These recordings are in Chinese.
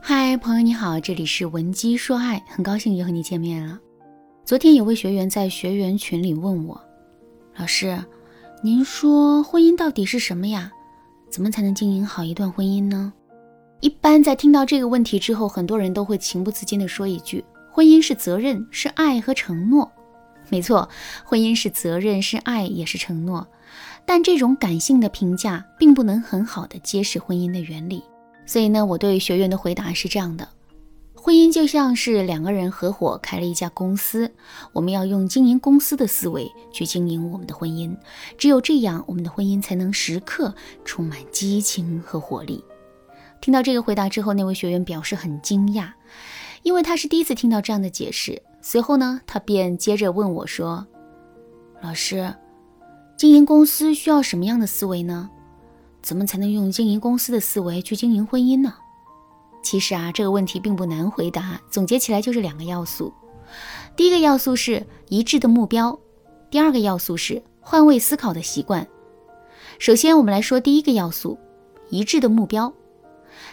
嗨，朋友你好，这里是文姬说爱，很高兴又和你见面了。昨天有位学员在学员群里问我，老师，您说婚姻到底是什么呀？怎么才能经营好一段婚姻呢？一般在听到这个问题之后，很多人都会情不自禁地说一句：婚姻是责任，是爱和承诺。没错，婚姻是责任，是爱，也是承诺。但这种感性的评价并不能很好的揭示婚姻的原理。所以呢，我对学员的回答是这样的：婚姻就像是两个人合伙开了一家公司，我们要用经营公司的思维去经营我们的婚姻，只有这样，我们的婚姻才能时刻充满激情和活力。听到这个回答之后，那位学员表示很惊讶，因为他是第一次听到这样的解释。随后呢，他便接着问我说：“老师，经营公司需要什么样的思维呢？”怎么才能用经营公司的思维去经营婚姻呢？其实啊，这个问题并不难回答，总结起来就是两个要素。第一个要素是一致的目标，第二个要素是换位思考的习惯。首先，我们来说第一个要素，一致的目标。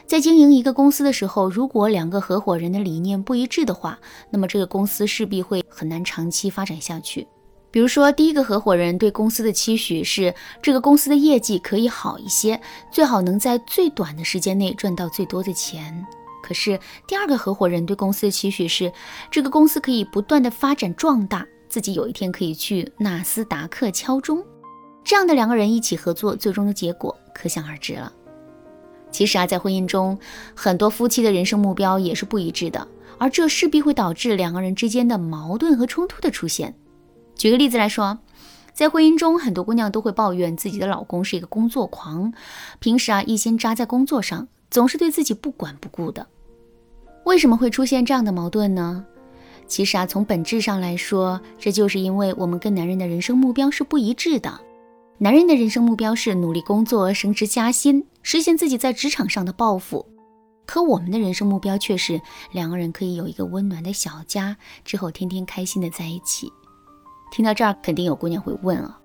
在经营一个公司的时候，如果两个合伙人的理念不一致的话，那么这个公司势必会很难长期发展下去。比如说，第一个合伙人对公司的期许是这个公司的业绩可以好一些，最好能在最短的时间内赚到最多的钱。可是第二个合伙人对公司的期许是这个公司可以不断的发展壮大，自己有一天可以去纳斯达克敲钟。这样的两个人一起合作，最终的结果可想而知了。其实啊，在婚姻中，很多夫妻的人生目标也是不一致的，而这势必会导致两个人之间的矛盾和冲突的出现。举个例子来说，在婚姻中，很多姑娘都会抱怨自己的老公是一个工作狂，平时啊一心扎在工作上，总是对自己不管不顾的。为什么会出现这样的矛盾呢？其实啊，从本质上来说，这就是因为我们跟男人的人生目标是不一致的。男人的人生目标是努力工作、升职加薪，实现自己在职场上的抱负，可我们的人生目标却是两个人可以有一个温暖的小家，之后天天开心的在一起。听到这儿，肯定有姑娘会问啊，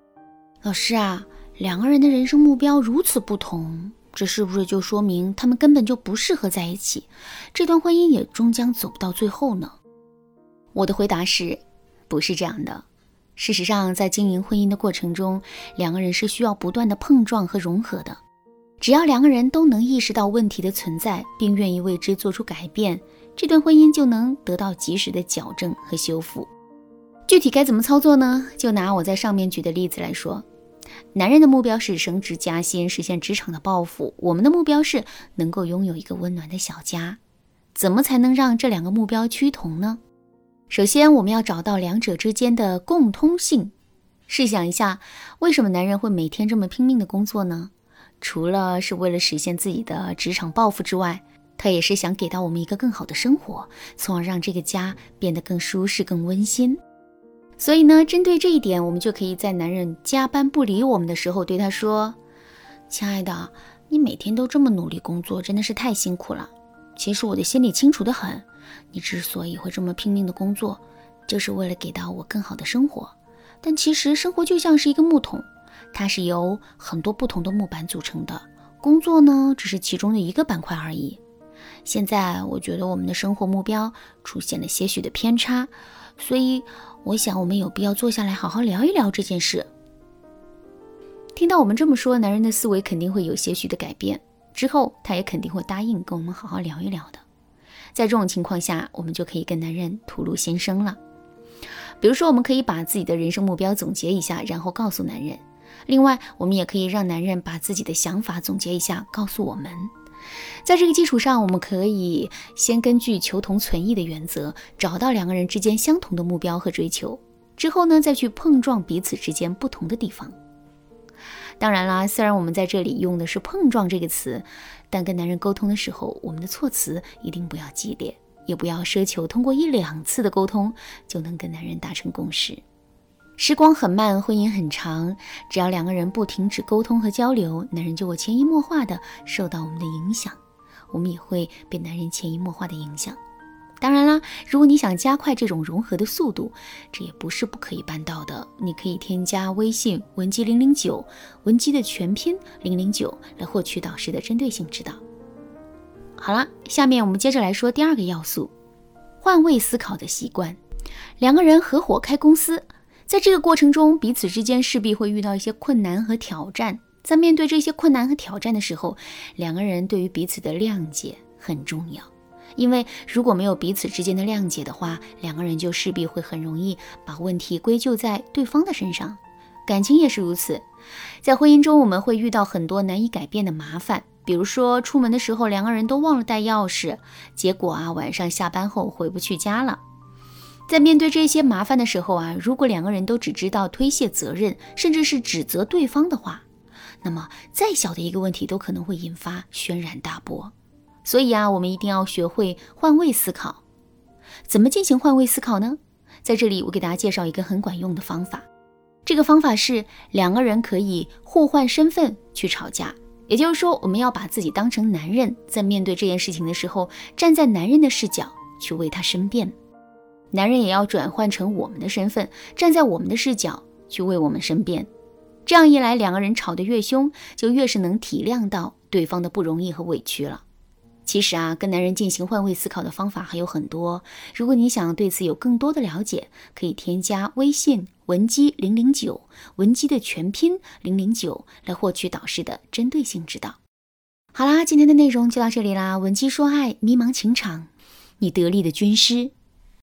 老师啊，两个人的人生目标如此不同，这是不是就说明他们根本就不适合在一起，这段婚姻也终将走不到最后呢？我的回答是，不是这样的。事实上，在经营婚姻的过程中，两个人是需要不断的碰撞和融合的。只要两个人都能意识到问题的存在，并愿意为之做出改变，这段婚姻就能得到及时的矫正和修复。具体该怎么操作呢？就拿我在上面举的例子来说，男人的目标是升职加薪，实现职场的抱负；我们的目标是能够拥有一个温暖的小家。怎么才能让这两个目标趋同呢？首先，我们要找到两者之间的共通性。试想一下，为什么男人会每天这么拼命的工作呢？除了是为了实现自己的职场抱负之外，他也是想给到我们一个更好的生活，从而让这个家变得更舒适、更温馨。所以呢，针对这一点，我们就可以在男人加班不理我们的时候，对他说：“亲爱的，你每天都这么努力工作，真的是太辛苦了。其实我的心里清楚的很，你之所以会这么拼命的工作，就是为了给到我更好的生活。但其实生活就像是一个木桶，它是由很多不同的木板组成的，工作呢只是其中的一个板块而已。现在我觉得我们的生活目标出现了些许的偏差，所以。”我想，我们有必要坐下来好好聊一聊这件事。听到我们这么说，男人的思维肯定会有些许的改变，之后他也肯定会答应跟我们好好聊一聊的。在这种情况下，我们就可以跟男人吐露心声了。比如说，我们可以把自己的人生目标总结一下，然后告诉男人。另外，我们也可以让男人把自己的想法总结一下，告诉我们。在这个基础上，我们可以先根据求同存异的原则，找到两个人之间相同的目标和追求，之后呢，再去碰撞彼此之间不同的地方。当然啦，虽然我们在这里用的是“碰撞”这个词，但跟男人沟通的时候，我们的措辞一定不要激烈，也不要奢求通过一两次的沟通就能跟男人达成共识。时光很慢，婚姻很长。只要两个人不停止沟通和交流，男人就会潜移默化的受到我们的影响，我们也会被男人潜移默化的影响。当然啦，如果你想加快这种融合的速度，这也不是不可以办到的。你可以添加微信文姬零零九，文姬的全拼零零九，来获取导师的针对性指导。好了，下面我们接着来说第二个要素，换位思考的习惯。两个人合伙开公司，在这个过程中，彼此之间势必会遇到一些困难和挑战。在面对这些困难和挑战的时候，两个人对于彼此的谅解很重要。因为如果没有彼此之间的谅解的话，两个人就势必会很容易把问题归咎在对方的身上。感情也是如此，在婚姻中我们会遇到很多难以改变的麻烦。比如说，出门的时候两个人都忘了带钥匙，结果啊，晚上下班后回不去家了。在面对这些麻烦的时候啊，如果两个人都只知道推卸责任，甚至是指责对方的话，那么再小的一个问题都可能会引发轩然大波。所以啊，我们一定要学会换位思考。怎么进行换位思考呢？在这里，我给大家介绍一个很管用的方法。这个方法是两个人可以互换身份去吵架。也就是说，我们要把自己当成男人，在面对这件事情的时候，站在男人的视角去为他申辩；男人也要转换成我们的身份，站在我们的视角去为我们申辩。这样一来，两个人吵得越凶，就越是能体谅到对方的不容易和委屈了。其实啊，跟男人进行换位思考的方法还有很多。如果你想对此有更多的了解，可以添加微信文姬零零九，文姬的全拼零零九，来获取导师的针对性指导。好啦，今天的内容就到这里啦。文姬说爱，迷茫情场，你得力的军师。